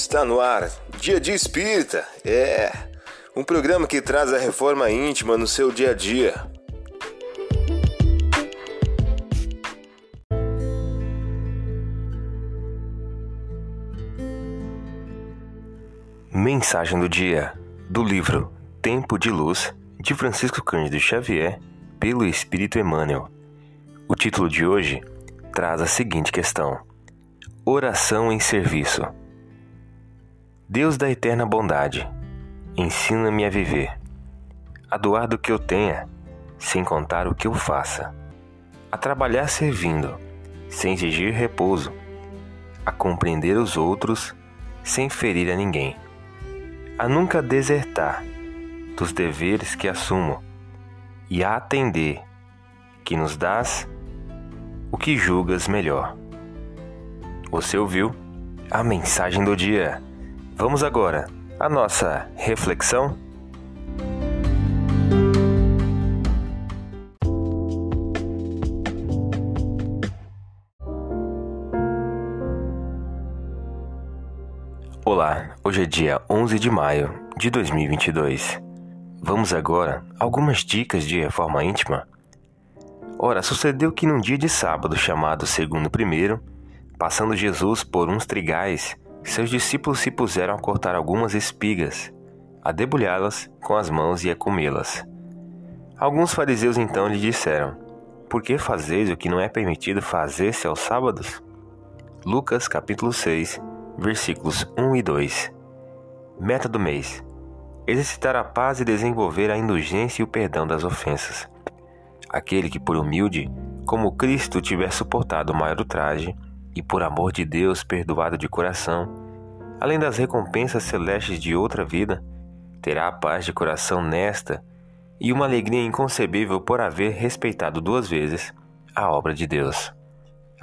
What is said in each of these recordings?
Está no ar, Dia de Espírita. É um programa que traz a reforma íntima no seu dia a dia. Mensagem do dia do livro Tempo de Luz de Francisco Cândido Xavier pelo Espírito Emmanuel. O título de hoje traz a seguinte questão: Oração em serviço. Deus da eterna bondade, ensina-me a viver, a doar do que eu tenha, sem contar o que eu faça, a trabalhar servindo, sem exigir repouso, a compreender os outros, sem ferir a ninguém, a nunca desertar dos deveres que assumo. E a atender que nos dás o que julgas melhor. Você ouviu a mensagem do dia. Vamos agora à nossa reflexão. Olá, hoje é dia 11 de maio de 2022. Vamos agora a algumas dicas de reforma íntima. Ora, sucedeu que num dia de sábado chamado segundo primeiro, Passando Jesus por uns trigais, seus discípulos se puseram a cortar algumas espigas, a debulhá-las com as mãos e a comê-las. Alguns fariseus então lhe disseram: Por que fazeis o que não é permitido fazer-se aos sábados? Lucas capítulo 6, versículos 1 e 2. Meta do mês: exercitar a paz e desenvolver a indulgência e o perdão das ofensas. Aquele que, por humilde, como Cristo tiver suportado o maior ultraje, e por amor de Deus perdoado de coração, além das recompensas celestes de outra vida, terá a paz de coração nesta e uma alegria inconcebível por haver respeitado duas vezes a obra de Deus.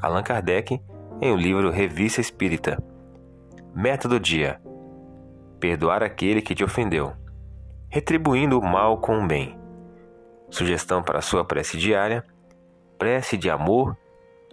Allan Kardec, em o livro Revista Espírita. Meta do dia: perdoar aquele que te ofendeu, retribuindo o mal com o bem. Sugestão para sua prece diária: prece de amor